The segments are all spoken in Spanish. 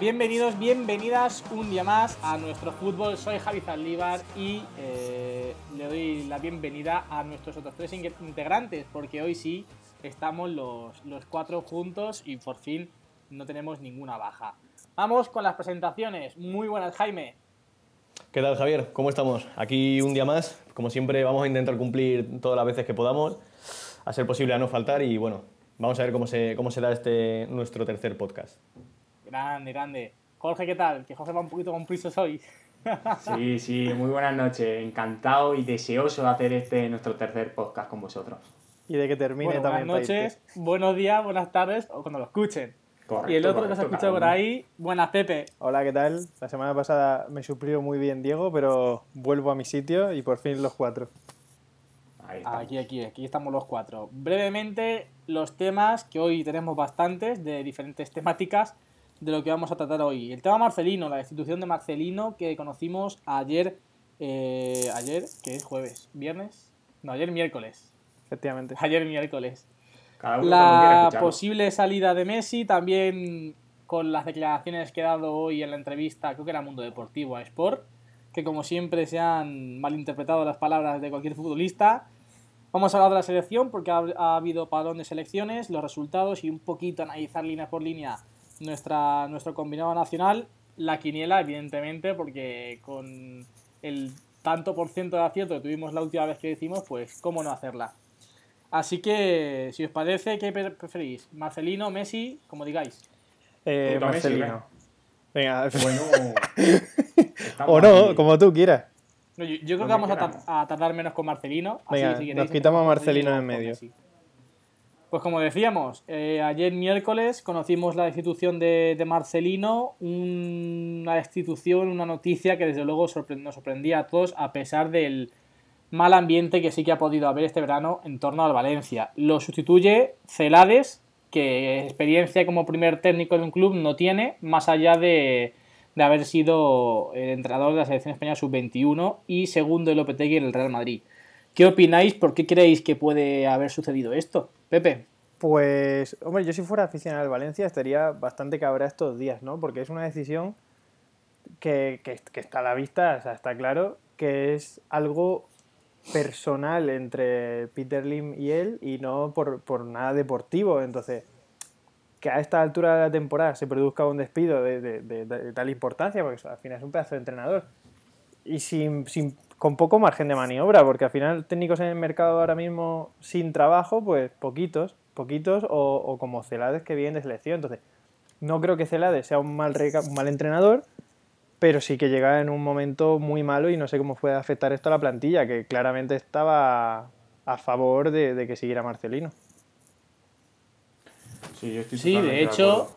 Bienvenidos, bienvenidas un día más a nuestro fútbol. Soy Javi Zaldívar y eh, le doy la bienvenida a nuestros otros tres integrantes, porque hoy sí estamos los, los cuatro juntos y por fin no tenemos ninguna baja. Vamos con las presentaciones. Muy buenas, Jaime. ¿Qué tal, Javier? ¿Cómo estamos? Aquí un día más. Como siempre, vamos a intentar cumplir todas las veces que podamos, a ser posible a no faltar y bueno, vamos a ver cómo se, cómo será este nuestro tercer podcast. Grande, grande. Jorge, ¿qué tal? Que Jorge va un poquito con prisas hoy. Sí, sí, muy buenas noches. Encantado y deseoso de hacer este nuestro tercer podcast con vosotros. Y de que termine también. Buenas noches, buenos días, buenas tardes o cuando lo escuchen. y el otro que se escucha por ahí, buenas Pepe. Hola, ¿qué tal? La semana pasada me suplió muy bien Diego, pero vuelvo a mi sitio y por fin los cuatro. aquí, aquí, aquí estamos los cuatro. Brevemente, los temas que hoy tenemos bastantes de diferentes temáticas de lo que vamos a tratar hoy. El tema Marcelino, la destitución de Marcelino que conocimos ayer, eh, ayer, que es jueves, viernes, no, ayer miércoles. Efectivamente. Ayer miércoles. la posible salida de Messi, también con las declaraciones que ha dado hoy en la entrevista, creo que era Mundo Deportivo a Sport, que como siempre se han malinterpretado las palabras de cualquier futbolista. Vamos a hablar de la selección porque ha, ha habido parón de selecciones, los resultados y un poquito analizar línea por línea nuestra, nuestro combinado nacional, la quiniela, evidentemente, porque con el tanto por ciento de acierto que tuvimos la última vez que decimos, pues cómo no hacerla. Así que, si os parece, ¿qué preferís? ¿Marcelino, Messi? Como digáis. Eh, Marcelino. Venga, bueno. o no, como tú quieras. yo, creo que vamos a, tardar menos con Marcelino. Así, nos quitamos a Marcelino en medio. Pues como decíamos, eh, ayer miércoles conocimos la destitución de, Marcelino, una destitución, una noticia que desde luego nos sorprendía a todos a pesar del mal ambiente que sí que ha podido haber este verano en torno al Valencia. Lo sustituye Celades, que experiencia como primer técnico de un club no tiene, más allá de, haber sido el entrenador de la selección española sub-21 y segundo el Lopetegui en el Real Madrid. ¿Qué opináis? ¿Por qué creéis que puede haber sucedido esto? Pepe. Pues, hombre, yo si fuera aficionado al Valencia estaría bastante cabra estos días, ¿no? Porque es una decisión que, está a la vista, o sea, está claro que es algo personal entre Peter Lim y él y no por, nada deportivo. Entonces, que a esta altura de la temporada se produzca un despido de, tal importancia, porque al final es un pedazo de entrenador, y sin, sin con poco margen de maniobra, porque al final técnicos en el mercado ahora mismo sin trabajo, pues poquitos, poquitos o, como Celades que viene de selección. Entonces, no creo que Celades sea un mal, un mal entrenador, pero sí que llega en un momento muy malo y no sé cómo puede afectar esto a la plantilla, que claramente estaba a favor de, que siguiera Marcelino. Sí, yo estoy sí de hecho,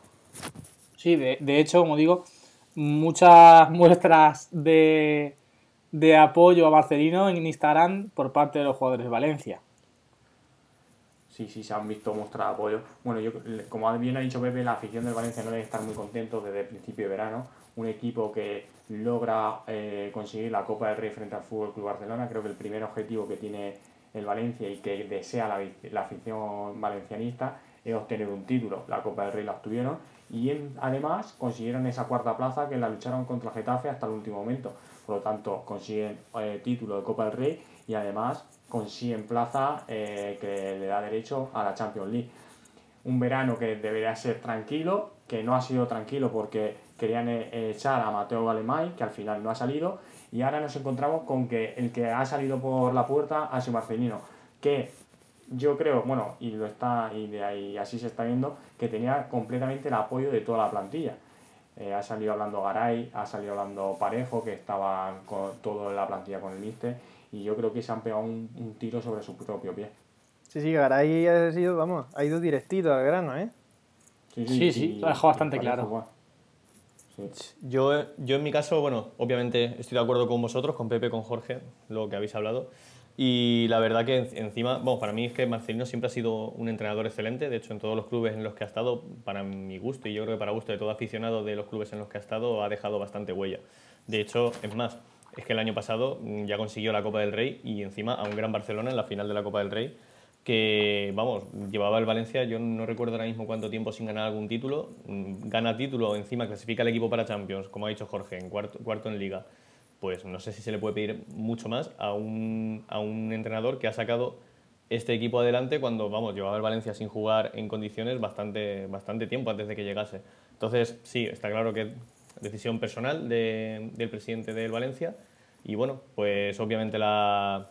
sí, de hecho, como digo, muchas muestras de de apoyo a Marcelino en Instagram por parte de los jugadores de Valencia. Sí, sí, se han visto mostrar apoyo. Bueno, yo, como bien ha dicho Pepe, la afición del Valencia no debe estar muy contento desde el principio de verano. Un equipo que logra eh, conseguir la Copa del Rey frente al Fútbol Club Barcelona. Creo que el primer objetivo que tiene el Valencia y que desea la, la afición valencianista es obtener un título. La Copa del Rey la obtuvieron y además consiguieron esa cuarta plaza que la lucharon contra Getafe hasta el último momento. Por lo tanto, consiguen eh, título de Copa del Rey y además consiguen plaza eh, que le da derecho a la Champions League. Un verano que debería ser tranquilo, que no ha sido tranquilo porque querían eh, echar a Mateo Galemay, que al final no ha salido, y ahora nos encontramos con que el que ha salido por la puerta ha sido Marcelino, que yo creo, bueno, y lo está, y de ahí así se está viendo, que tenía completamente el apoyo de toda la plantilla. Eh, ha salido hablando Garay, ha salido hablando Parejo, que estaba con todo en la plantilla con el Mister, y yo creo que se han pegado un, tiro sobre su propio pie. Sí, sí, Garay ha sido, vamos, ha ido directito al grano, ¿eh? Sí, sí, sí, lo ha dejado bastante claro. Yo, yo en mi caso, bueno, obviamente estoy de acuerdo con vosotros, con Pepe, con Jorge, lo que habéis hablado. Y la verdad que encima, bueno, para mí es que Marcelino siempre ha sido un entrenador excelente. De hecho, en todos los clubes en los que ha estado, para mi gusto y yo creo que para gusto de todo aficionado de los clubes en los que ha estado, ha dejado bastante huella. De hecho, es más, es que el año pasado ya consiguió la Copa del Rey y encima a un gran Barcelona en la final de la Copa del Rey que, vamos, llevaba el Valencia, yo no recuerdo ahora mismo cuánto tiempo sin ganar algún título, gana título, encima clasifica el equipo para Champions, como ha dicho Jorge, en cuarto, cuarto en liga pues no sé si se le puede pedir mucho más a un, a un entrenador que ha sacado este equipo adelante cuando, vamos, llevaba el Valencia sin jugar en condiciones bastante, bastante tiempo antes de que llegase. Entonces, sí, está claro que decisión personal de, del presidente del Valencia y bueno, pues obviamente la,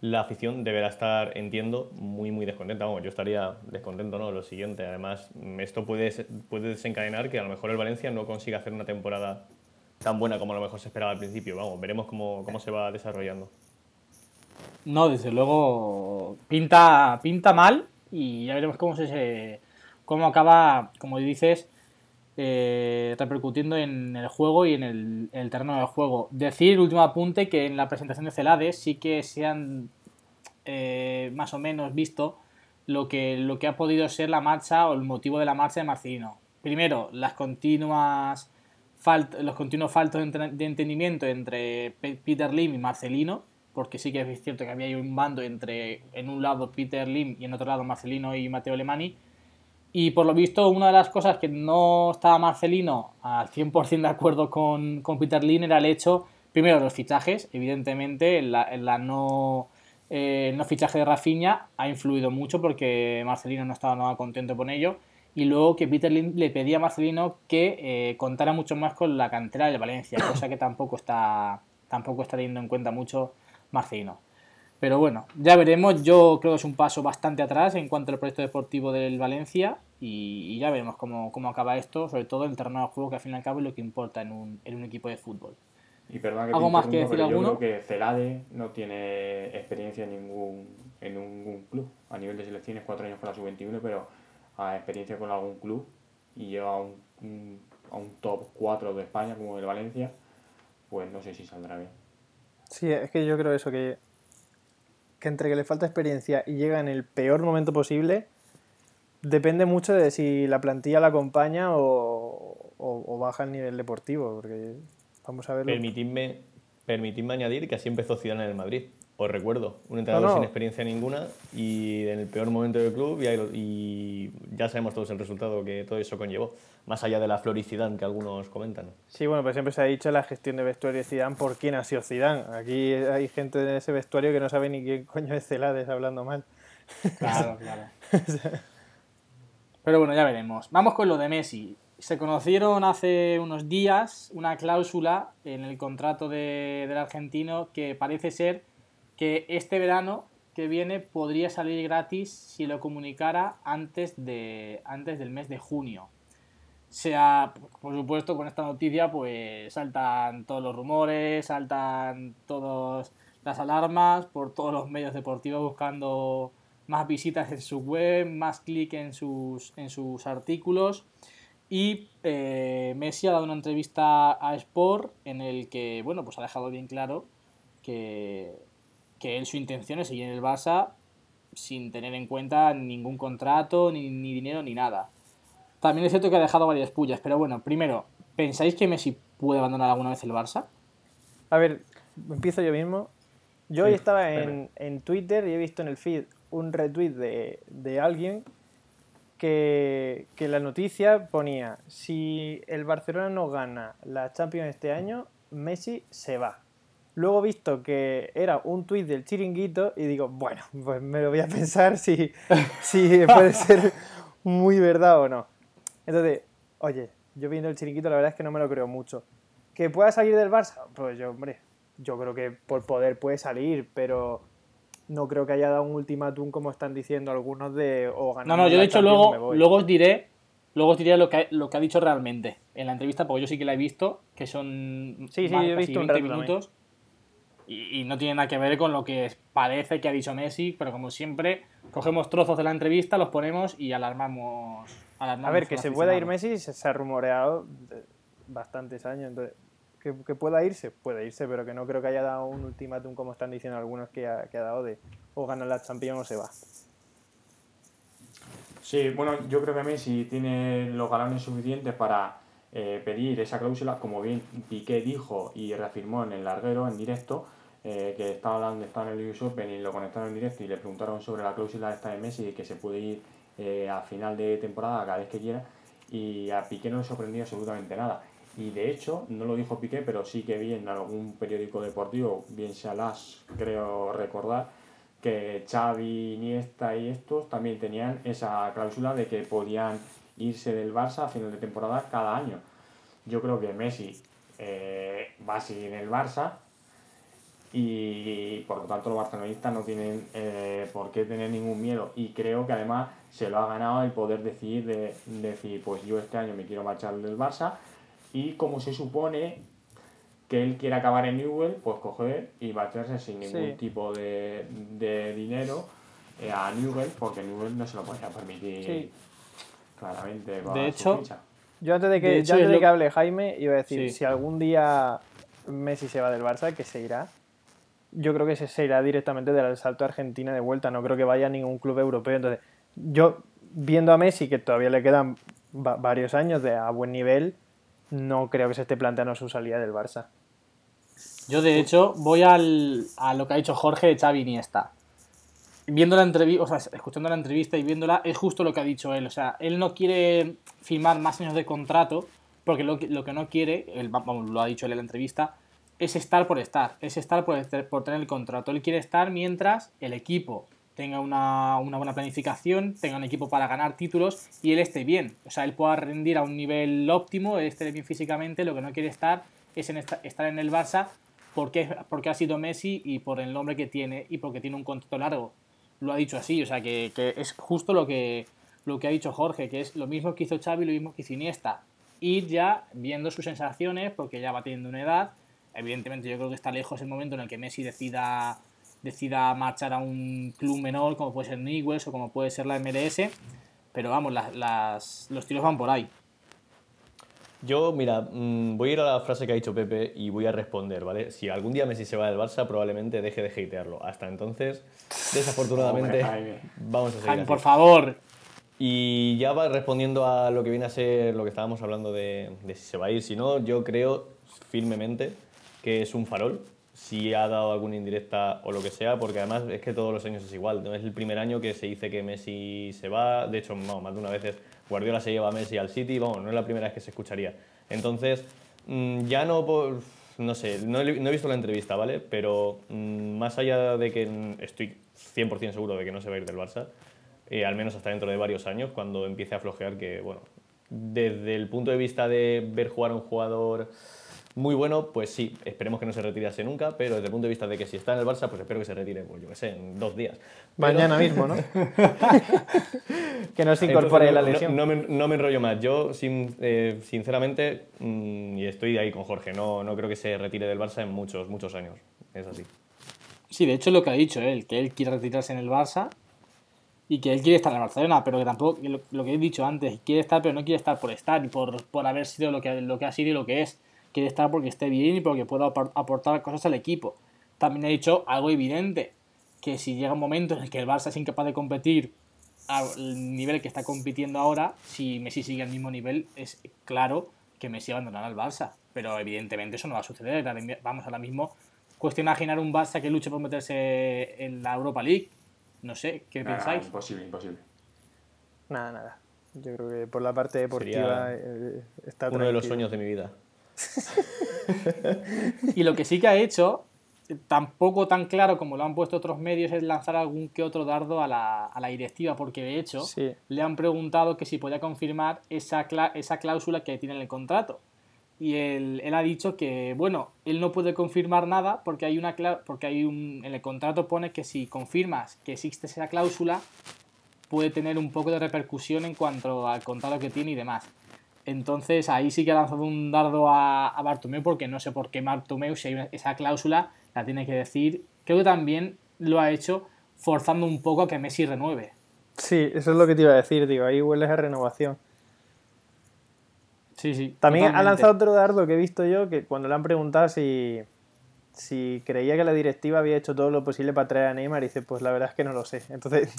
la afición deberá estar, entiendo, muy, muy descontenta. Vamos, yo estaría descontento, ¿no? Lo siguiente, además, esto puede, puede desencadenar que a lo mejor el Valencia no consiga hacer una temporada tan buena como a lo mejor se esperaba al principio. Vamos, veremos cómo, cómo se va desarrollando. No, desde luego pinta, pinta mal y ya veremos cómo se cómo acaba, como dices, eh, repercutiendo en el juego y en el, terreno del juego. Decir, último apunte, que en la presentación de Celades sí que se han eh, más o menos visto lo que, lo que ha podido ser la marcha o el motivo de la marcha de Marcelino. Primero, las continuas los continuos faltos de entendimiento entre Peter Lim y Marcelino, porque sí que es cierto que había un bando entre, en un lado Peter Lim y en otro lado Marcelino y Mateo Alemani. Y por lo visto, una de las cosas que no estaba Marcelino al 100% de acuerdo con, con, Peter Lim era el hecho, primero, los fichajes. Evidentemente, en la, no, eh, no fichaje de Rafinha ha influido mucho porque Marcelino no estaba nada contento con ello y luego que Peter le pedía a Marcelino que eh, contara mucho más con la cantera del Valencia, cosa que tampoco está, tampoco está teniendo en cuenta mucho Marcelino. Pero bueno, ya veremos. Yo creo que es un paso bastante atrás en cuanto al proyecto deportivo del Valencia y, ya veremos cómo, acaba esto, sobre todo en el terreno de juego, que al fin y al cabo es lo que importa en un, en un equipo de fútbol. Y perdón que ¿Algo más que decir alguno? Yo creo que Celade no tiene experiencia en ningún, en ningún club. A nivel de selecciones, cuatro años con la sub-21, pero a experiencia con algún club y lleva a un, a un top 4 de España como el Valencia, pues no sé si saldrá bien. Sí, es que yo creo eso, que, que entre que le falta experiencia y llega en el peor momento posible, depende mucho de si la plantilla la acompaña o, o, baja el nivel deportivo, porque vamos a ver... Permitidme, permitidme añadir que así empezó Zidane en el Madrid os recuerdo, un entrenador sin experiencia ninguna y en el peor momento del club y, ya sabemos todos el resultado que todo eso conllevó, más allá de la floricidad que algunos comentan. Sí, bueno, pues siempre se ha dicho la gestión de vestuario de Zidane por quién ha sido Zidane. Aquí hay gente en ese vestuario que no sabe ni quién coño es Celades hablando mal. Claro, claro. Pero bueno, ya veremos. Vamos con lo de Messi. Se conocieron hace unos días una cláusula en el contrato del argentino que parece ser que este verano que viene podría salir gratis si lo comunicara antes, de, antes del mes de junio. Sea, por supuesto, con esta noticia pues saltan todos los rumores, saltan todas las alarmas por todos los medios deportivos buscando más visitas en su web, más clic en sus, en sus artículos. Y eh, Messi ha dado una entrevista a Sport en el que, bueno, pues ha dejado bien claro que que él su intención es seguir en el Barça sin tener en cuenta ningún contrato, ni, dinero, ni nada. También es cierto que ha dejado varias pullas, pero bueno, primero, ¿pensáis que Messi puede abandonar alguna vez el Barça? A ver, empiezo yo mismo. Yo hoy estaba en, Twitter y he visto en el feed un retweet de, de alguien que, que, la noticia ponía, si el Barcelona no gana la Champions este año, Messi se va. Luego he visto que era un tuit del chiringuito y digo, bueno, pues me lo voy a pensar si, si puede ser muy verdad o no. Entonces, oye, yo viendo el chiringuito la verdad es que no me lo creo mucho. ¿Que pueda salir del Barça? Pues yo, hombre, yo creo que por poder puede salir, pero no creo que haya dado un ultimátum como están diciendo algunos de o ganar. No, no, yo de hecho luego, luego os diré, luego os diré lo que, lo que ha dicho realmente en la entrevista, porque yo sí que la he visto, que son sí, sí, he visto 20 minutos y, no tiene nada que ver con lo que parece que ha dicho Messi, pero como siempre, cogemos trozos de la entrevista, los ponemos y alarmamos. a ver, que se pueda ir Messi se, ha rumoreado bastantes años. Entonces, que, pueda irse, puede irse, pero que no creo que haya dado un ultimátum, como están diciendo algunos que ha, que ha dado, de o gana la Champions o se va. Sí, bueno, yo creo que Messi tiene los galones suficientes para eh, pedir esa cláusula, como bien Piqué dijo y reafirmó en el larguero en directo, eh, que estaba hablando, estaba en el US Open y lo conectaron en directo y le preguntaron sobre la cláusula esta de Messi que se puede ir eh, a final de temporada cada vez que quiera y a Piqué no le sorprendió absolutamente nada. Y de hecho, no lo dijo Piqué, pero sí que vi en algún periódico deportivo, bien sea las, creo recordar, que Xavi, Iniesta y estos también tenían esa cláusula de que podían irse del Barça a final de temporada cada año. Yo creo que Messi eh, va a seguir en el Barça y por lo tanto los barcelonistas no tienen eh, por qué tener ningún miedo. Y creo que además se lo ha ganado el poder decidir de, decir pues yo este año me quiero marchar del Barça y como se supone que él quiere acabar en Newell, pues coger y marcharse sin ningún tipo de, dinero eh, a Newell, porque Newell no se lo podía permitir claramente. de hecho, yo antes de que, de que hable Jaime, iba a decir, si algún día Messi se va del Barça, que se irá, yo creo que se, irá directamente del salto a Argentina de vuelta, no creo que vaya a ningún club europeo. Entonces, yo viendo a Messi, que todavía le quedan varios años a buen nivel, no creo que se esté planteando su salida del Barça. Yo, de hecho, voy al, a lo que ha dicho Jorge de Xavi Iniesta. Viendo la entrevista, o sea, escuchando la entrevista y viéndola, es justo lo que ha dicho él. O sea, él no quiere firmar más años de contrato, porque lo, lo que no quiere, él, vamos, lo ha dicho él en la entrevista, es estar por estar, es estar por, tener el contrato. Él quiere estar mientras el equipo tenga una, buena planificación, tenga un equipo para ganar títulos y él esté bien. O sea, él pueda rendir a un nivel óptimo, él esté bien físicamente, lo que no quiere estar es en estar en el Barça porque, porque ha sido Messi y por el nombre que tiene y porque tiene un contrato largo. Lo ha dicho así, o sea, que, es justo lo que, lo que ha dicho Jorge, que es lo mismo que hizo Xavi, lo mismo que hizo Iniesta. Ir ya viendo sus sensaciones, porque ya va teniendo una edad. Evidentemente yo creo que está lejos el momento en el que Messi decida decida marchar a un club menor como puede ser Newell's o como puede ser la MLS, pero vamos, las, los tiros van por ahí. Yo, mira, mm, voy a ir a la frase que ha dicho Pepe y voy a responder, ¿vale? Si algún día Messi se va del Barça, probablemente deje de hatearlo. Hasta entonces, desafortunadamente, vamos a seguir. por favor. Y ya va respondiendo a lo que viene a ser lo que estábamos hablando de, de si se va a ir, si no, yo creo firmemente que es un farol si ha dado alguna indirecta o lo que sea, porque además es que todos los años es igual. No es el primer año que se dice que Messi se va, de hecho, más de una vez Guardiola se lleva a Messi al City, vamos, no es la primera vez que se escucharía. Entonces, mm, ya no, no sé, no he, visto la entrevista, ¿vale? Pero mm, más allá de que estoy 100% seguro de que no se va a ir del Barça, eh, al menos hasta dentro de varios años, cuando empiece a flojear, que, bueno, desde el punto de vista de ver jugar a un jugador muy bueno, pues sí, esperemos que no se retirase nunca, pero desde el punto de vista de que si está en el Barça, pues espero que se retire, pues yo qué sé, en dos días. Mañana mismo, ¿no? que no se incorpore la lesión. No, me, enrollo más. Yo, sin, eh, sinceramente, mm, y estoy ahí con Jorge, no, no creo que se retire del Barça en muchos, muchos años. Es así. Sí, de hecho, lo que ha dicho él, que él quiere retirarse en el Barça y que él quiere estar en Barcelona, pero que tampoco, lo, que he dicho antes, quiere estar, pero no quiere estar por estar y por, por haber sido lo que, lo que ha sido y lo que es quiere estar porque esté bien y porque pueda aportar cosas al equipo. También he dicho algo evidente, que si llega un momento en el que el Barça es incapaz de competir al nivel que está compitiendo ahora, si Messi sigue al mismo nivel, es claro que Messi abandonará al Barça. Pero evidentemente eso no va a suceder. Vamos ahora mismo, cuestión imaginar un Barça que luche por meterse en la Europa League. No sé, ¿qué pensáis? Imposible, imposible. Nada, nada. Yo creo que por la parte deportiva eh, está uno de los sueños de mi vida. Y lo que sí que ha hecho, tampoco tan claro como lo han puesto otros medios, es lanzar algún que otro dardo a la, directiva, porque de hecho le han preguntado que si podía confirmar esa, esa cláusula que tiene en el contrato. Y él, ha dicho que, bueno, él no puede confirmar nada porque hay una porque hay un, en el contrato pone que si confirmas que existe esa cláusula, puede tener un poco de repercusión en cuanto al contrato que tiene y demás. Entonces ahí sí que ha lanzado un dardo a, a Bartomeu porque no sé por qué Bartomeu, si hay esa cláusula, la tiene que decir. Creo que también lo ha hecho forzando un poco a que Messi renueve. Sí, eso es lo que te iba a decir, digo, ahí huele a renovación. Sí, sí. También ha lanzado otro dardo que he visto yo, que cuando le han preguntado si, si creía que la directiva había hecho todo lo posible para traer a Neymar, dice, pues la verdad es que no lo sé. Entonces.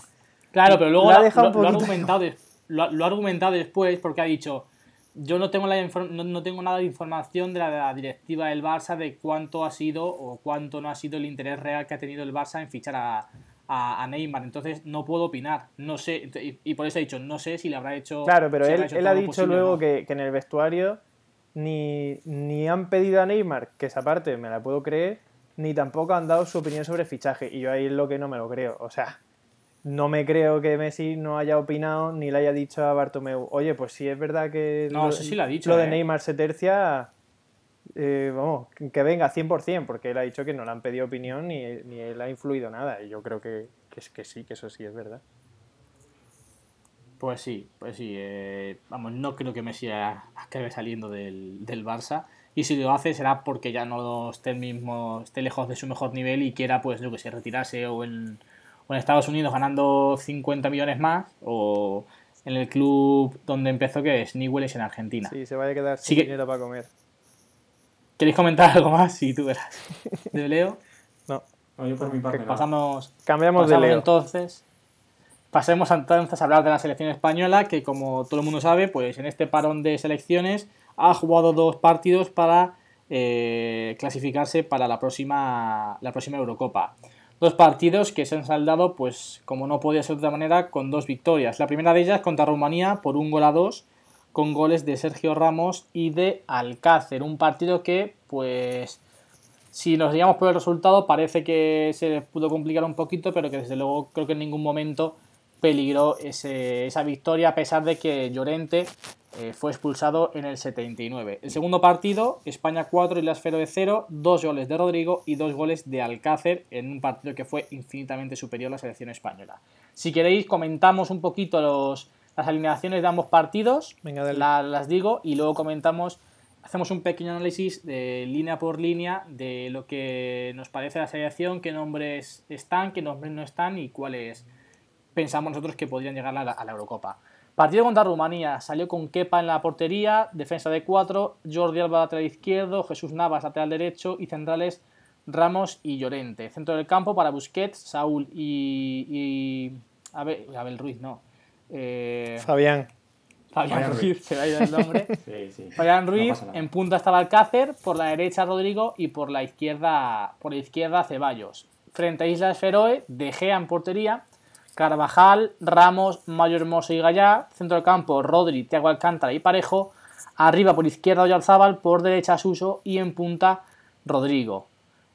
Claro, pero luego lo, ha argumentado, lo, ha argumentado después porque ha dicho. Yo no tengo, la no, tengo nada de información de la, directiva del Barça de cuánto ha sido o cuánto no ha sido el interés real que ha tenido el Barça en fichar a, a, Neymar. Entonces no puedo opinar. No sé. Y, por eso he dicho, no sé si le habrá hecho. Claro, pero él, él ha dicho luego que, que, en el vestuario ni, ni han pedido a Neymar, que esa parte me la puedo creer, ni tampoco han dado su opinión sobre fichaje. Y yo ahí es lo que no me lo creo. O sea, no me creo que Messi no haya opinado ni le haya dicho a Bartomeu, oye, pues si es verdad que no, lo, sé si lo, ha dicho, lo de ¿eh? Neymar se tercia, eh, vamos, que venga 100%, porque él ha dicho que no le han pedido opinión ni, ni él ha influido nada. Y yo creo que, que, que sí, que eso sí es verdad. Pues sí, pues sí. Eh, vamos, no creo que Messi acabe saliendo del, del, Barça. Y si lo hace será porque ya no esté, el mismo, esté lejos de su mejor nivel y quiera, pues, yo que sé, retirarse o en, o en Estados Unidos ganando 50 millones más o en el club donde empezó, que es Newell's en Argentina. Sí, se vaya a quedar sin dinero para comer. ¿Queréis comentar algo más? Sí, tú verás. ¿De Leo? No. no yo por mi parte pasamos, Cambiamos de Leo. entonces Pasemos entonces a hablar de la selección española, que como todo el mundo sabe, pues en este parón de selecciones ha jugado dos partidos para eh, clasificarse para la próxima, la próxima Eurocopa. Dos partidos que se han saldado, pues como no podía ser de otra manera, con dos victorias. La primera de ellas contra Rumanía por un gol a dos, con goles de Sergio Ramos y de Alcácer. Un partido que, pues, si nos guiamos por el resultado, parece que se pudo complicar un poquito, pero que desde luego creo que en ningún momento peligró esa victoria a pesar de que Llorente eh, fue expulsado en el 79. El segundo partido, España 4 y las de 0, dos goles de Rodrigo y dos goles de Alcácer en un partido que fue infinitamente superior a la selección española. Si queréis comentamos un poquito los, las alineaciones de ambos partidos, Venga, las digo y luego comentamos, hacemos un pequeño análisis de línea por línea de lo que nos parece la selección, qué nombres están, qué nombres no están y cuáles pensamos nosotros que podrían llegar a la, Eurocopa. Partido contra Rumanía, salió con Kepa en la portería, defensa de 4, Jordi Alba lateral izquierdo, Jesús Navas lateral derecho y centrales Ramos y Llorente. Centro del campo para Busquets, Saúl y, Abel, Ruiz, no. Eh, Fabián. Fabián, Ruiz, se va a ir el nombre. Fabián Ruiz, en punta estaba Alcácer, por la derecha Rodrigo y por la izquierda, por la izquierda Ceballos. Frente a Islas Feroe, De Gea en portería, Carvajal, Ramos, Mayo Hermoso y Gallá, centro del campo Rodri, Tiago Alcántara y Parejo, arriba por izquierda Oyarzábal, por derecha Suso y en punta Rodrigo.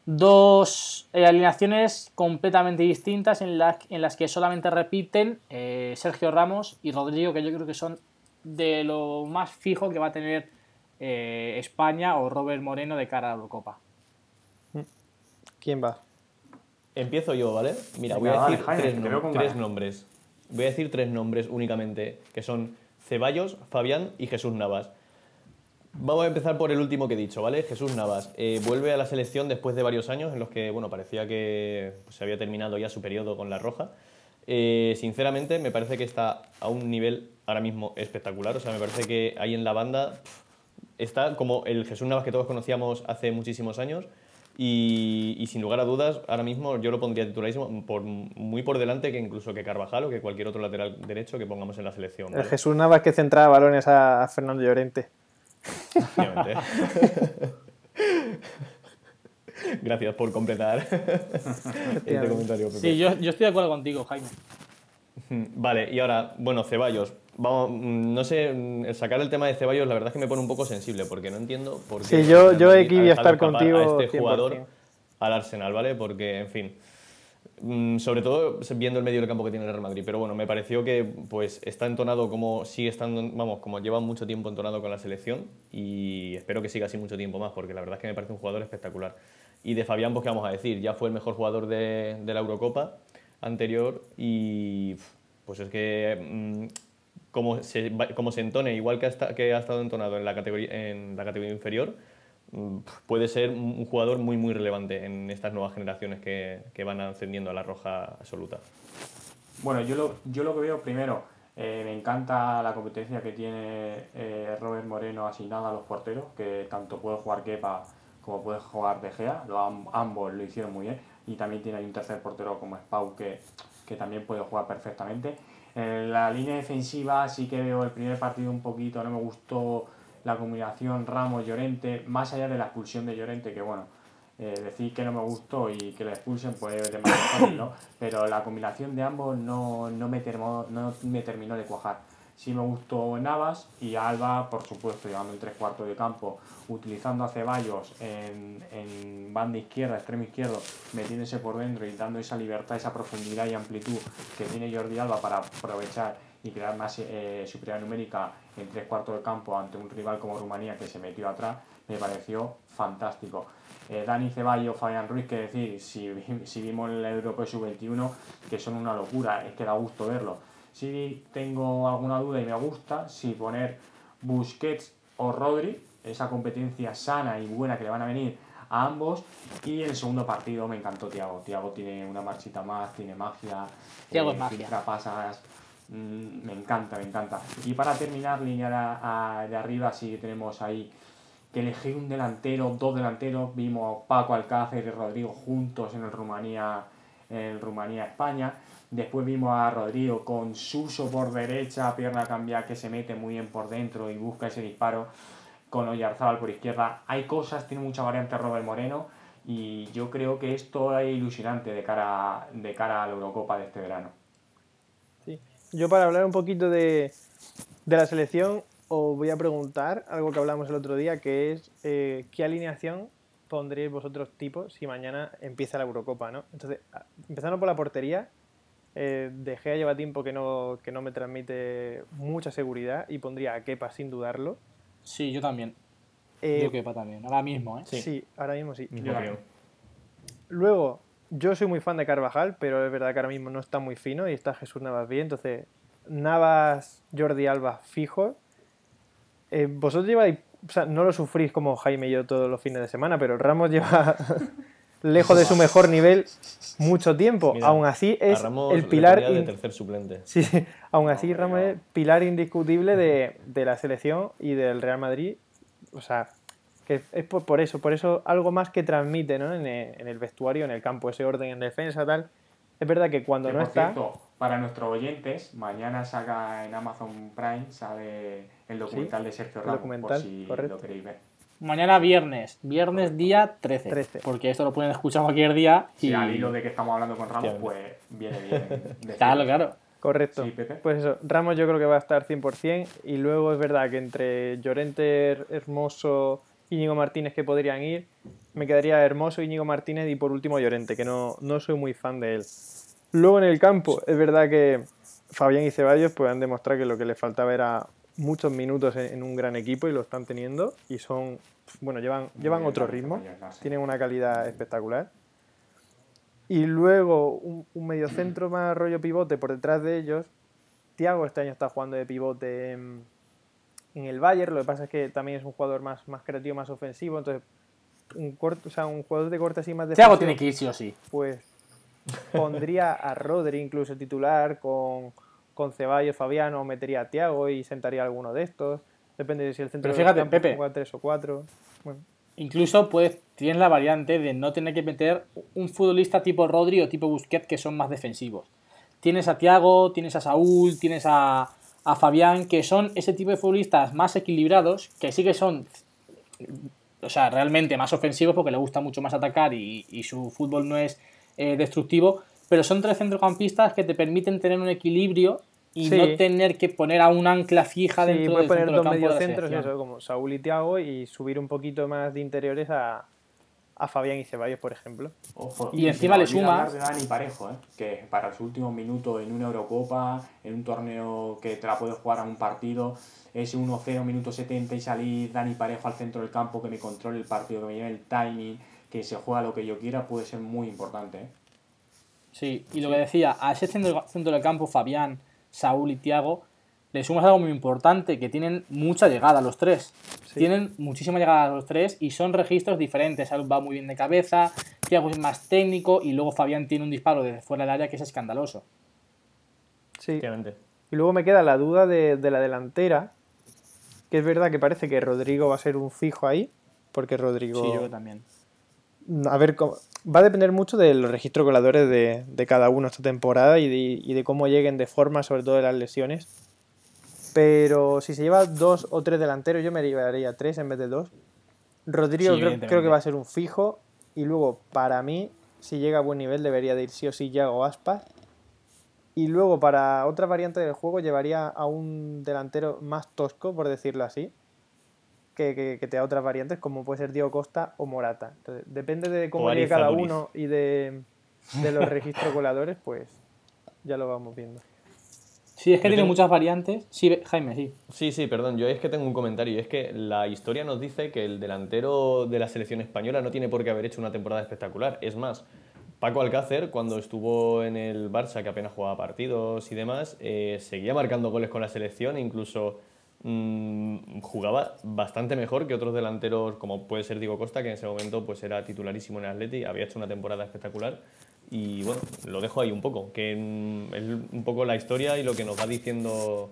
Dos eh, alineaciones completamente distintas en, en, las que solamente repiten eh, Sergio Ramos y Rodrigo, que yo creo que son de lo más fijo que va a tener eh, España o Robert Moreno de cara a la Eurocopa. ¿Quién va? Empiezo yo, ¿vale? Mira, voy a decir tres, nombres. Voy a decir tres nombres únicamente, que son Ceballos, Fabián y Jesús Navas. Vamos a empezar por el último que he dicho, ¿vale? Jesús Navas eh, vuelve a la selección después de varios años en los que, bueno, parecía que pues, se había terminado ya su periodo con la Roja. Eh, sinceramente, me parece que está a un nivel ahora mismo espectacular. O sea, me parece que ahí en la banda está como el Jesús Navas que todos conocíamos hace muchísimos años y, sin lugar a dudas, ahora mismo yo lo pondría titularísimo por, muy por delante que incluso que Carvajal o que cualquier otro lateral derecho que pongamos en la selección. El Jesús Navas que centraba balones a, Fernando Llorente. Gracias por completar este comentario. Sí, yo, yo estoy de acuerdo contigo, Jaime. Vale, y ahora, bueno, Ceballos. Vamos, mm, no sé, mm, sacar el tema de Ceballos la verdad es que me pone un poco sensible porque no entiendo por qué. Sí, yo, yo aquí voy a estar contigo. A este jugador al Arsenal, ¿vale? Porque, en fin. Mm, sobre todo viendo el medio del campo que tiene el Real Madrid, pero bueno, me pareció que pues está entonado como sigue estando, vamos, como lleva mucho tiempo entonado con la selección y espero que siga así mucho tiempo más porque la verdad es que me parece un jugador espectacular. Y de Fabián, pues qué vamos a decir, ya fue el mejor jugador de, de la Eurocopa anterior y pues es que mm, como, se, como se entone, igual que, ha estado entonado en la categoría, en la categoría inferior, mm, puede ser un jugador muy muy relevante en estas nuevas generaciones que, que van ascendiendo a la roja absoluta. Bueno, yo lo, yo lo que veo primero, Eh, me encanta la competencia que tiene eh, Robert Moreno asignada a los porteros, que tanto puede jugar Kepa como puede jugar De Gea, lo, ambos lo hicieron muy bien, y también tiene ahí un tercer portero como Spau que, que también puede jugar perfectamente. En la línea defensiva sí que veo el primer partido un poquito, no me gustó la combinación Ramos-Llorente, más allá de la expulsión de Llorente, que bueno, eh, decir que no me gustó y que le expulsen pues de más ¿no? Pero la combinación de ambos no, no, me terminó, no me terminó de cuajar. Sí me gustó Navas y Alba, por supuesto, llevando el tres cuartos de campo, utilizando a Ceballos en, en banda izquierda, extremo izquierdo, metiéndose por dentro y dando esa libertad, esa profundidad y amplitud que tiene Jordi Alba para aprovechar y crear más eh, superioridad numérica en tres cuartos de campo ante un rival como Rumanía que se metió atrás, me pareció fantástico. Eh, Dani Ceballos, Fabián Ruiz, que decir, si, si vimos el Europeo Sub-21, que son una locura, es que da gusto verlo. Si tengo alguna duda y me gusta, si poner Busquets o Rodri, esa competencia sana y buena que le van a venir a ambos. Y el segundo partido me encantó Tiago. Tiago tiene una marchita más, tiene magia. Tiago eh, magia. Mm, me encanta, me encanta. Y para terminar, línea de arriba, sí tenemos ahí que elegir un delantero, dos delanteros. Vimos Paco Alcácer y Rodrigo juntos en el Rumanía, en Rumanía-España. Después vimos a Rodrigo con Suso por derecha, pierna cambiada que se mete muy bien por dentro y busca ese disparo. Con Oyarzábal por izquierda. Hay cosas, tiene mucha variante Robert Moreno. Y yo creo que esto es ilusionante de cara, de cara a la Eurocopa de este verano. Yo para hablar un poquito de, la selección os voy a preguntar algo que hablamos el otro día, que es eh, qué alineación pondréis vosotros tipos si mañana empieza la Eurocopa, ¿no? Entonces, empezando por la portería, eh, De Gea lleva tiempo que no, que no me transmite mucha seguridad y pondría a Kepa sin dudarlo. Sí, yo también. Eh, yo Kepa también, ahora mismo, ¿eh? Sí, ahora mismo sí. Luego, yo soy muy fan de Carvajal, pero es verdad que ahora mismo no está muy fino y está Jesús Navas bien. Entonces, Navas, Jordi Alba fijo. Eh, vosotros lleváis, o sea, no lo sufrís como Jaime y yo todos los fines de semana, pero Ramos lleva lejos de su mejor nivel mucho tiempo. aún así es el pilar. De tercer suplente. Sí, aún así Ramos es pilar indiscutible de, de la selección y del Real Madrid. O sea, que es por, eso, por eso algo más que transmite ¿no? en, el, vestuario, en el campo, ese orden en defensa, tal. Es verdad que cuando no está. Cierto, para nuestros oyentes, mañana saca en Amazon Prime, sale el documental de Sergio Ramos, por si lo queréis ver. Mañana viernes, viernes día 13, Porque esto lo pueden escuchar cualquier día. Y al hilo de que estamos hablando con Ramos, pues viene bien. claro, claro. Correcto. Pues eso, Ramos yo creo que va a estar 100%. Y luego es verdad que entre Llorente, Hermoso Íñigo Martínez que podrían ir. Me quedaría hermoso Íñigo Martínez y por último Llorente, que no, no soy muy fan de él. Luego en el campo, es verdad que Fabián y Ceballos pues, han demostrado que lo que les faltaba era muchos minutos en, un gran equipo y lo están teniendo y son, bueno, llevan, llevan otro ritmo, tienen una calidad espectacular. Y luego un, un mediocentro más rollo pivote por detrás de ellos. Tiago este año está jugando de pivote en, en el Bayern. Lo que pasa es que también es un jugador más, más creativo, más ofensivo. Entonces, un, corto, o sea, un jugador de corte así más de. Thiago tiene que ir sí o sí. Pues pondría a Rodri incluso titular con, con Ceballos, Fabiano, o metería a Thiago y sentaría a alguno de estos. Depende de si el centro Pero fíjate, Pepe, juega tres o cuatro. Incluso pues, tienes la variante de no tener que meter un futbolista tipo Rodri o tipo Busquets que son más defensivos. Tienes a Thiago, tienes a Saúl, tienes a, a Fabián, que son ese tipo de futbolistas más equilibrados, que sí que son, o sea, realmente más ofensivos porque le gusta mucho más atacar y, su fútbol no es eh, destructivo, pero son tres centrocampistas que te permiten tener un equilibrio y no tener que poner a un ancla fija dentro del poner dos mediocentros, eso, como Saúl y Thiago, y subir un poquito más de interiores a, a Fabián y Ceballos, por ejemplo. y, encima le suma. de Dani Parejo, ¿eh? que para su último minuto en una Eurocopa, en un torneo que te la puedes jugar a un partido, ese 1-0, minuto 70 y salir Dani Parejo al centro del campo, que me controle el partido, que me lleve el timing, que se juega lo que yo quiera, puede ser muy importante. ¿eh? Sí, y lo que decía, a ese centro, centro del campo, Fabián, Saúl y Tiago, le sumas algo muy importante, que tienen mucha llegada los tres. Tienen muchísima llegada los tres y son registros diferentes. Salud va muy bien de cabeza, Thiago es más técnico y luego Fabián tiene un disparo desde fuera del área que es escandaloso. Sí. Y luego me queda la duda de, de la delantera, que es verdad que parece que Rodrigo va a ser un fijo ahí, porque Rodrigo... Sí, yo también. A ver, va a depender mucho de los registros coladores de, de cada uno esta temporada y de, y de cómo lleguen de forma, sobre todo de las lesiones. Pero si se lleva dos o tres delanteros, yo me llevaría tres en vez de dos. Rodrigo Sí, creo, evidentemente. creo que va a ser un fijo. Y luego, para mí, si llega a buen nivel, debería de ir sí o sí Yago Aspas. Y luego, para otra variante del juego, llevaría a un delantero más tosco, por decirlo así, que, que, que te da otras variantes, como puede ser Diego Costa o Morata. Entonces, depende de cómo llegue cada uno y de, de los registros coladores, pues ya lo vamos viendo. Sí, es que Yo tiene tengo- muchas variantes. Sí, Jaime, sí. Sí, sí, perdón, yo es que tengo un comentario y es que la historia nos dice que el delantero de la selección española no tiene por qué haber hecho una temporada espectacular. Es más, Paco Alcácer, cuando estuvo en el Barça, que apenas jugaba partidos y demás, eh, seguía marcando goles con la selección e incluso mm, jugaba bastante mejor que otros delanteros, como puede ser Diego Costa, que en ese momento pues, era titularísimo en Atleti, había hecho una temporada espectacular. Y bueno, lo dejo ahí un poco, que mm, es un poco la historia y lo que nos va diciendo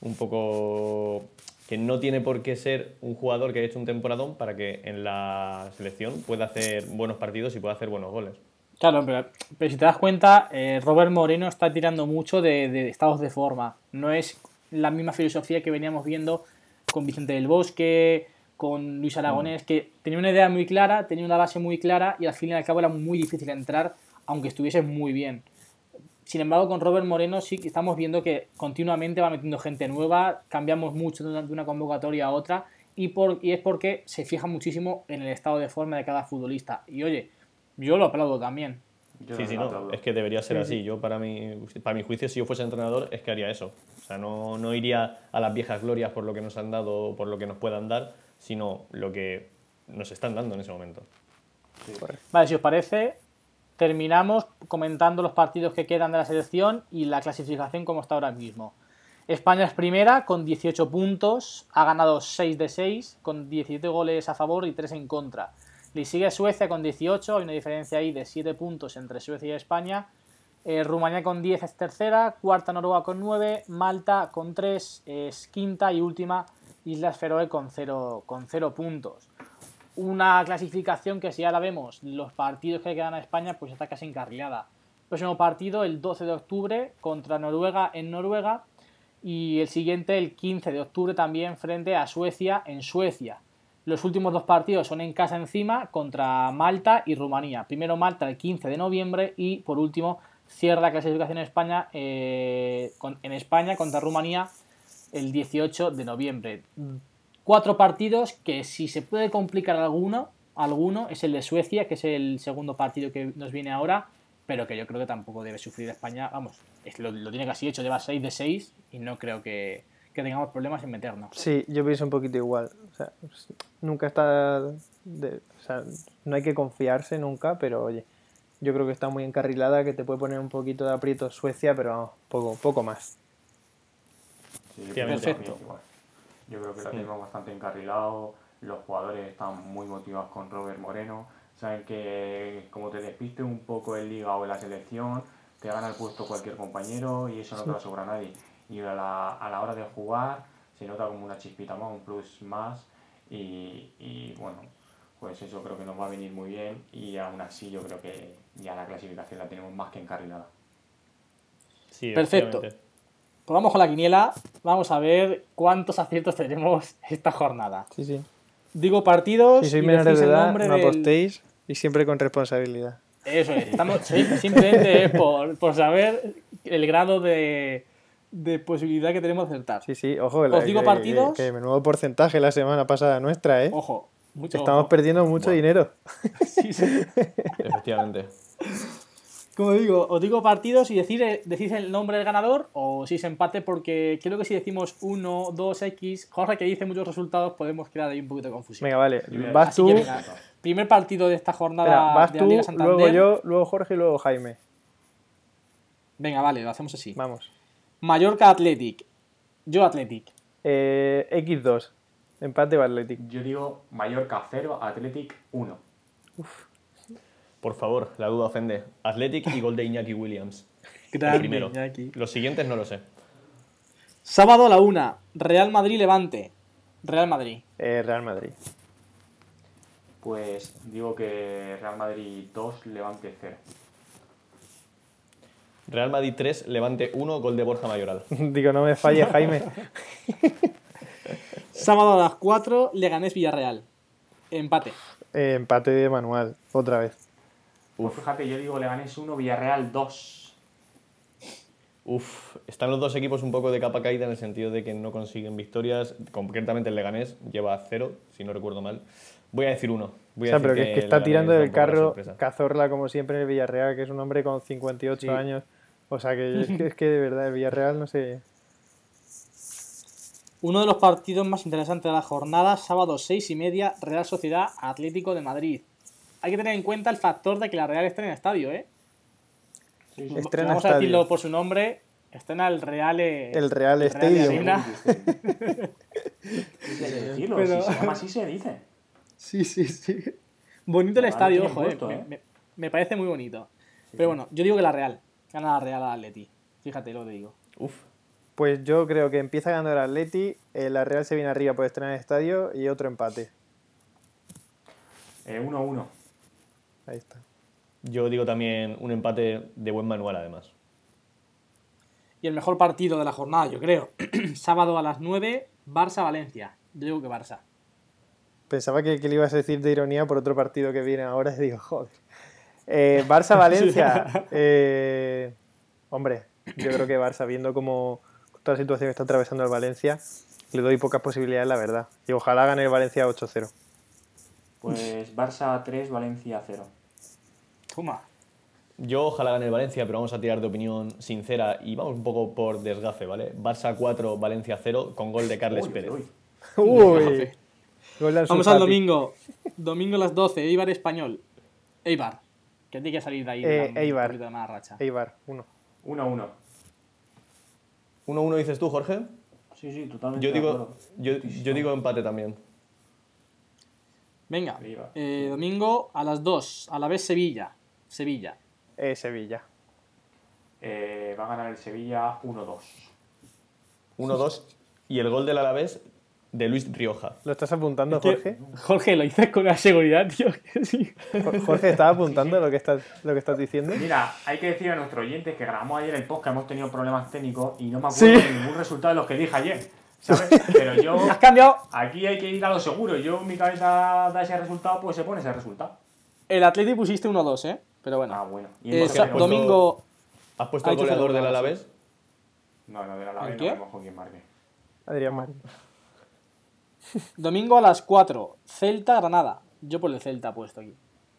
un poco que no tiene por qué ser un jugador que haya hecho un temporadón para que en la selección pueda hacer buenos partidos y pueda hacer buenos goles. Claro, pero, pero si te das cuenta, eh, Robert Moreno está tirando mucho de, de estados de forma. No es la misma filosofía que veníamos viendo con Vicente del Bosque, con Luis Aragonés, que tenía una idea muy clara, tenía una base muy clara y al fin y al cabo era muy difícil entrar, aunque estuviese muy bien. Sin embargo, con Robert Moreno sí que estamos viendo que continuamente va metiendo gente nueva, cambiamos mucho de una, convocatoria a otra y, por, y es porque se fija muchísimo en el estado de forma de cada futbolista. Y oye, yo lo aplaudo también. Yo Sí, sí, también no, aplaudo. es que debería ser así. Yo, para mi, para mi juicio, si yo fuese entrenador, es que haría eso. O sea, no, no iría a las viejas glorias por lo que nos han dado o por lo que nos puedan dar, sino lo que nos están dando en ese momento. Vale, si os parece, terminamos comentando los partidos que quedan de la selección y la clasificación como está ahora mismo. España es primera con 18 puntos, ha ganado 6 de 6, con 17 goles a favor y 3 en contra. Le sigue Suecia con 18, hay una diferencia ahí de 7 puntos entre Suecia y España. Eh, Rumanía con 10 es tercera, cuarta Noruega con 9, Malta con 3 es quinta y última Islas Feroe con 0, con 0 puntos una clasificación que si la vemos, los partidos que quedan a España, pues está casi encarrilada. Próximo partido el 12 de octubre contra Noruega en Noruega y el siguiente el 15 de octubre también frente a Suecia en Suecia. Los últimos dos partidos son en casa encima contra Malta y Rumanía. Primero Malta el 15 de noviembre y por último cierra la clasificación en España, eh, en España contra Rumanía el 18 de noviembre cuatro partidos que si se puede complicar alguno, alguno es el de Suecia, que es el segundo partido que nos viene ahora, pero que yo creo que tampoco debe sufrir España. Vamos, es- lo, lo tiene casi hecho, lleva 6 de 6 y no creo que, que tengamos problemas en meternos. Sí, yo pienso un poquito igual. Nunca está. no hay que confiarse nunca, pero oye, yo creo que está muy encarrilada, que te puede poner un poquito de aprieto Suecia, pero vamos, poco, poco más. Sí, Sí, yo creo perfecto. Yo creo que lo tenemos bastante encarrilado. Los jugadores están muy motivados con Robert Moreno. Saben que como te despiste un poco en liga o en la selección, te gana el puesto cualquier compañero y eso no te lo asegura nadie. Y a la, a la hora de jugar se nota como una chispita más, un plus más. Y, y bueno, pues eso creo que nos va a venir muy bien. Y aún así yo creo que ya la clasificación la tenemos más que encarrilada. Sí, Perfecto. Pues vamos con la quiniela, vamos a ver cuántos aciertos tenemos esta jornada. Sí, sí. Digo partidos Si sois y menores de el edad, no del- apostéis y siempre con responsabilidad. Eso es, estamos simplemente es por, por saber el grado de, de posibilidad que tenemos de acertar. Sí, sí, ojo, ¿Os digo que, partidos? Que, que menudo porcentaje la semana pasada nuestra, ¿eh? Ojo, mucho Estamos ojo. perdiendo mucho Bueno. dinero. Sí, sí. Efectivamente. Como digo, os digo partidos y decir, eh, decís el nombre del ganador o si es empate, porque creo que si decimos 1, 2, X, Jorge que dice muchos resultados, podemos crear ahí un poquito de confusión. Venga, vale. Vas Así tú, que venga, primer partido de esta jornada espera, vas de la tú, Liga Santander. luego yo, luego Jorge y luego Jaime. Venga, vale, lo hacemos así. Vamos. Mallorca Athletic. Yo Athletic. Eh, X2. Empate o Athletic. Yo digo Mallorca 0, Athletic 1. Por favor, la duda ofende. Athletic y gol de Iñaki Williams. Grande, primero. Iñaki. Los siguientes no lo sé. Sábado a la una, Real Madrid-Levante. Real Madrid. Eh, Real Madrid. Pues digo que Real Madrid 2, Levante 0. Real Madrid 3, Levante 1, gol de Borja Mayoral. Digo, no me falles, Jaime. Sábado a las 4, Leganés-Villarreal. Empate. Eh, empate de manual, otra vez. Pues fíjate, yo digo Leganés 1, Villarreal 2. Uf, están los dos equipos un poco de capa caída en el sentido de que no consiguen victorias. Concretamente el Leganés lleva 0, si no recuerdo mal. Voy a decir uno. Voy o sea, a decir pero que, es que está Leganés tirando del carro. Cazorla, como siempre, en el Villarreal, que es un hombre con 58 Sí. años. O sea, que es, que es que de verdad el Villarreal no sé. Uno de los partidos más interesantes de la jornada, sábado 6 y media, Real Sociedad Atlético de Madrid. Hay que tener en cuenta el factor de que la Real está en estadio, ¿eh? Sí, sí. Estrena Vamos a decirlo por su nombre, estrena el Real... eh, El Real Real Stadium. Arena. Hay que decirlo, Pero- si se llama así se dice. Sí, sí, sí. Bonito el estadio, ojo, eh. gusto, Me, eh. me- me parece muy bonito. Pero bueno, yo digo que la Real. Gana la Real al Atleti. Fíjate lo que digo. Uf, Pues yo creo que empieza ganando el Atleti, eh, la Real se viene arriba por estrenar estadio y otro empate. Eh, 1-1. Ahí está. yo digo también un empate de buen manual además. Y el mejor partido de la jornada, yo creo. Sábado a las 9, Barça-Valencia. Yo digo que Barça. Pensaba que, que le ibas a decir de ironía por otro partido que viene ahora y digo, joder. Eh, Barça-Valencia. eh, hombre, yo creo que Barça, viendo cómo toda la situación que está atravesando el Valencia, le doy pocas posibilidades, la verdad. Y ojalá gane el Valencia 8-0. Pues Barça 3, Valencia 0. Toma. Yo ojalá gane el Valencia, pero vamos a tirar de opinión sincera y vamos un poco por desgafe, ¿vale? Barça 4, Valencia 0, con gol de Carles Uy, Pérez. uy. Uy. Gol de Vamos al domingo. Domingo a las 12, Eibar Español. Eibar. Que tiene que salir de ahí. de Eh, la- Eibar. de mala racha. Eibar, uno. 1-1. 1-1 dices tú, Jorge. Sí, sí, totalmente. Yo digo, yo, yo digo empate también. Venga. Eh, domingo a las 2, a la vez Sevilla. Sevilla. Eh, Sevilla. Eh, va a ganar el Sevilla 1-2. 1-2 y el gol del Alavés de Luis Rioja. ¿Lo estás apuntando, Que- Jorge? Jorge, lo dices con una seguridad, tío. sí. Jorge, ¿estás apuntando lo que estás, lo que estás diciendo? Mira, hay que decir a nuestros oyentes que grabamos ayer el podcast, hemos tenido problemas técnicos y no me acuerdo Sí. de ningún resultado de los que dije ayer. ¿Sabes? Pero yo, Has cambiado. aquí hay que ir a lo seguro. Yo, mi cabeza da ese resultado, pues se pone ese resultado. El Atleti pusiste 1-2, ¿eh? Pero bueno. Ah, bueno. Y Eh, puesto- domingo. ¿Has puesto el goleador del Alavés? No, no, de la ¿El no vemos con quién marque. Adrián Marín. Domingo a las 4, Celta-Granada. Yo por el Celta he puesto aquí.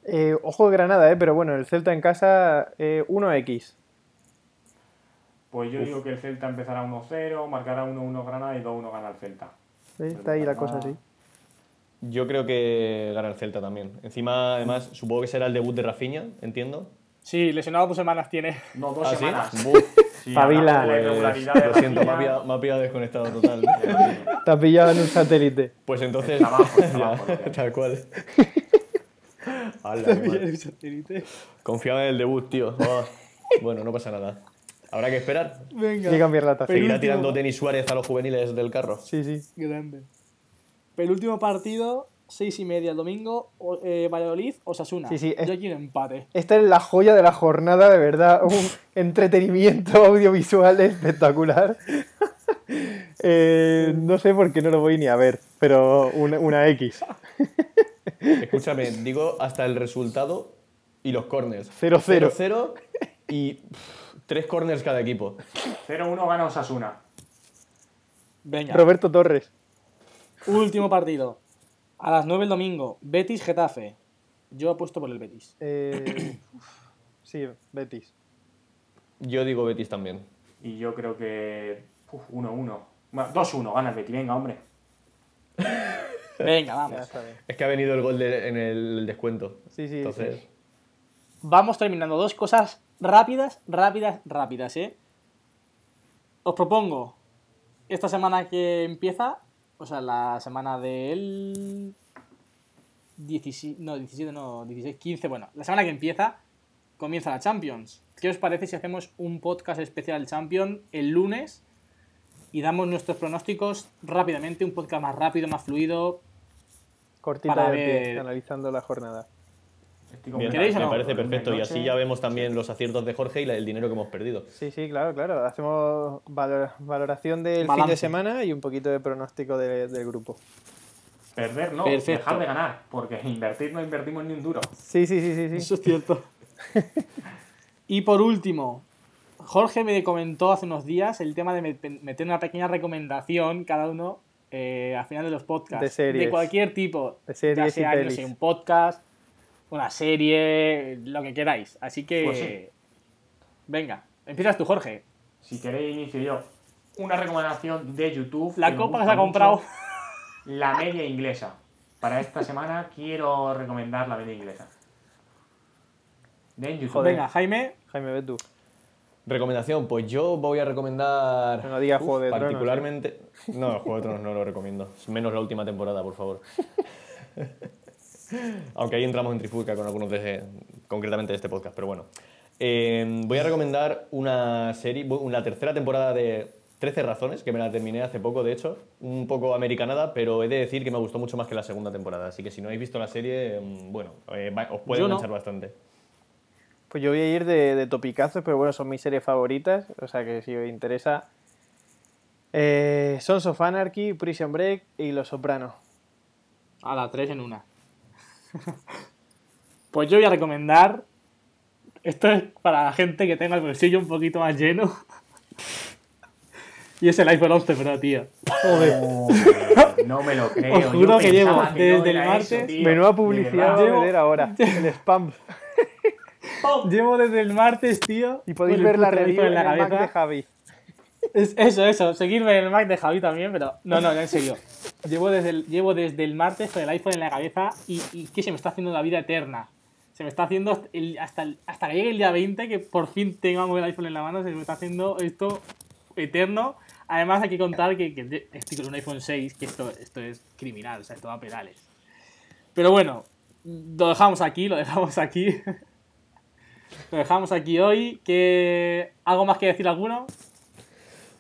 Eh, ojo de Granada, eh, pero bueno, el Celta en casa eh, 1x. Pues yo digo que el Celta empezará 1-0, marcará 1-1 Granada y 2-1 gana el Celta. Eh, Está ahí la cosa así. Yo creo que gana el Celta también. Encima, además, supongo que será el debut de Rafinha, entiendo. Sí, lesionado dos semanas tiene. No, dos ¿Ah, sí? semanas. Buf, Sí, Pavila. pues, lo siento, me ha, pillado, me ha pillado desconectado total. Te has pillado en un satélite. Pues entonces. Está abajo, está Ya, abajo, ya. tal cual. Confiaba en el debut, tío. Oh, Bueno, no pasa nada. Habrá que esperar. Que cambiar la taza. Seguirá tirando Denis Suárez a los juveniles del carro. Sí, sí. Grande. Penúltimo partido, 6 y media el domingo, o- eh, Valladolid o Sasuna. Sí, sí, es- Yo quiero empate. Esta es la joya de la jornada, de verdad. Un entretenimiento audiovisual espectacular. Eh, no sé por qué no lo voy ni a ver, pero una, una X. Escúchame, digo hasta el resultado y los corners. 0-0. 0-0 y pff, tres corners cada equipo. 0-1 gana Osasuna. Venga. Roberto Torres. Último partido. A las 9 el domingo, Betis-Getafe. Yo apuesto por el Betis. Eh, sí, Betis. Yo digo Betis también. Y yo creo que. uf, 1-1. Bueno, 2-1 gana el Betis, venga, hombre. Venga, vamos. Es que ha venido el gol de- en el descuento. Sí, sí, Entonces, sí. Vamos terminando. Dos cosas rápidas, rápidas, rápidas, ¿eh? Os propongo esta semana que empieza, o sea, la semana del 17, no, 17 no, 16, 15, bueno, la semana que empieza comienza la Champions. ¿Qué os parece si hacemos un podcast especial Champions el lunes y damos nuestros pronósticos rápidamente, un podcast más rápido, más fluido. Cortito de pie, analizando la jornada. Bien, me parece perfecto. Y así ya vemos también los aciertos de Jorge y el dinero que hemos perdido. Sí, sí, claro, claro. Hacemos valoración del fin de semana y un poquito de pronóstico del grupo. Perder no, dejar de ganar, porque invertir no invertimos ni un duro. Sí, sí, sí, sí. sí. Eso es cierto. y por último, Jorge me comentó hace unos días el tema de meter una pequeña recomendación cada uno eh, al final de los podcasts. De series. De cualquier tipo. De series ya sea, y un podcast, una serie, lo que queráis. Así que. Pues venga, empiezas tú, Jorge. Si queréis, inicio yo. Una recomendación de YouTube. La copa que se ha comprado. La media inglesa. Para esta semana quiero recomendar la media inglesa. De YouTube. Venga, Jaime. Jaime, ve tú. Recomendación, pues yo voy a recomendar. No diga Juego de particularmente... Tronos. ¿eh? No, Juego de Tronos no lo recomiendo. Menos la última temporada, por favor. Aunque ahí entramos en trifulca con algunos de, concretamente de este podcast, pero bueno. Eh, voy a recomendar una serie, la tercera temporada de 13 razones, que me la terminé hace poco, de hecho, un poco americanada, pero he de decir que me gustó mucho más que la segunda temporada, así que si no habéis visto la serie, mm, bueno, eh, os puede enganchar bastante. Pues yo voy a ir de, de topicazos, pero bueno, son mis series favoritas, o sea que si os interesa, eh, Sons of Anarchy, Prison Break y Los Sopranos. A la tres en una. Pues yo voy a recomendar. Esto es para la gente que tenga el bolsillo un poquito más lleno. y es el iPhone 11 pero tío. Joder. no me lo creo. Os juro que llevo desde el martes. Menuda publicidad a ver ahora. El spam. llevo desde el martes, tío. Y podéis ver la review en la cabeza. de Javi. Eso, eso. Seguirme en el Mac de Javi también, pero. No, no, en serio. Llevo desde el, llevo desde el martes con el iPhone en la cabeza y, y que se me está haciendo la vida eterna. Se me está haciendo hasta, hasta que llegue el día 20, que por fin tengamos el iPhone en la mano, se me está haciendo esto eterno. Además, hay que contar que, que estoy con un iPhone 6, que esto, esto es criminal, o sea, esto va a pedales. Pero bueno, lo dejamos aquí, lo dejamos aquí. lo dejamos aquí hoy. Que... ¿Algo más que decir alguno?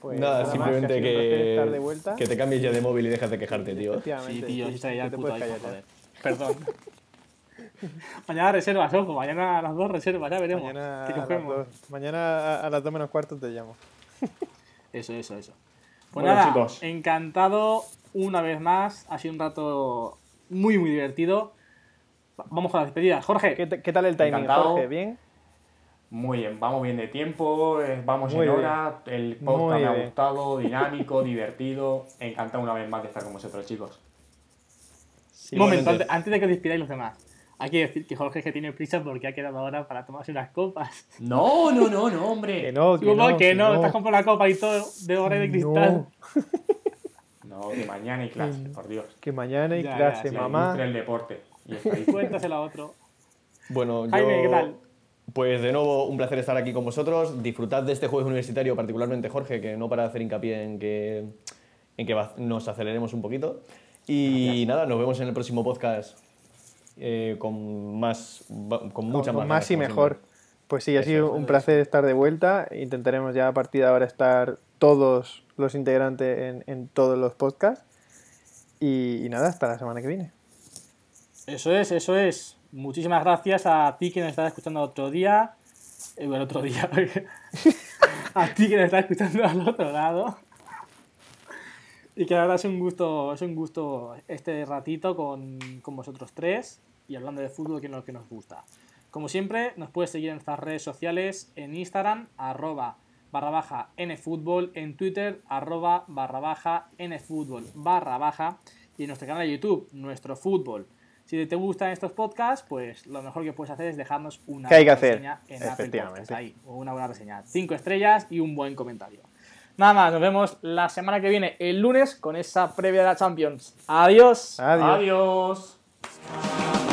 Pues nada, simplemente que, que te cambies ya de móvil y dejas de quejarte, tío. Sí, tío, si está ya el puto iPhone, joder. Perdón. mañana reservas, ojo, mañana a las dos reservas, ya veremos. Mañana, a, las dos. mañana a las dos menos cuarto te llamo. eso, eso, eso. Pues bueno, nada, chicos. encantado una vez más. Ha sido un rato muy, muy divertido. Vamos con las despedidas. Jorge. ¿Qué, qué tal el timing, Jorge? ¿Bien? Muy bien, vamos bien de tiempo, eh, vamos en hora, el podcast me ha gustado, dinámico, divertido, encantado una vez más de estar con vosotros, chicos. Un momento, antes, de que despidáis los demás, hay que decir que Jorge que tiene prisa porque ha quedado ahora para tomarse unas copas. No, no, no, no, hombre. Que no, que no, que, no, estás comprando la copa y todo de hora de cristal. No, que mañana hay clase, por Dios. Que mañana hay clase, mamá. el deporte. Y Cuéntaselo a otro. Bueno, Jaime, ¿qué tal? Pues de nuevo, un placer estar aquí con vosotros. Disfrutad de este jueves universitario, particularmente Jorge, que no para de hacer hincapié en que, en que nos aceleremos un poquito. Y nada, nos vemos en el próximo podcast eh, con más, con mucha más. más y mejor. Pues sí, ha sido un placer estar de vuelta. Intentaremos ya a partir de ahora estar todos los integrantes en, todos los podcasts. y nada, hasta la semana que viene. Eso es, eso es muchísimas gracias a ti que nos estás escuchando otro día. Eh, bueno, otro día. a ti que nos estás escuchando al otro lado. Y que la verdad es un gusto, es un gusto este ratito con, con vosotros tres y hablando de fútbol que es lo que nos gusta. Como siempre, nos puedes seguir en nuestras redes sociales, en Instagram, arroba barra baja nfutbol, en Twitter, arroba barra baja nfutbol barra baja y en nuestro canal de YouTube, Nuestro Fútbol. Si te gustan estos podcasts, pues lo mejor que puedes hacer es dejarnos una buena reseña en Apple Podcasts. Ahí, una buena reseña. Cinco estrellas y un buen comentario. Nada más, nos vemos la semana que viene, el lunes, con esa previa de la Champions. Adiós. Adiós. Adiós.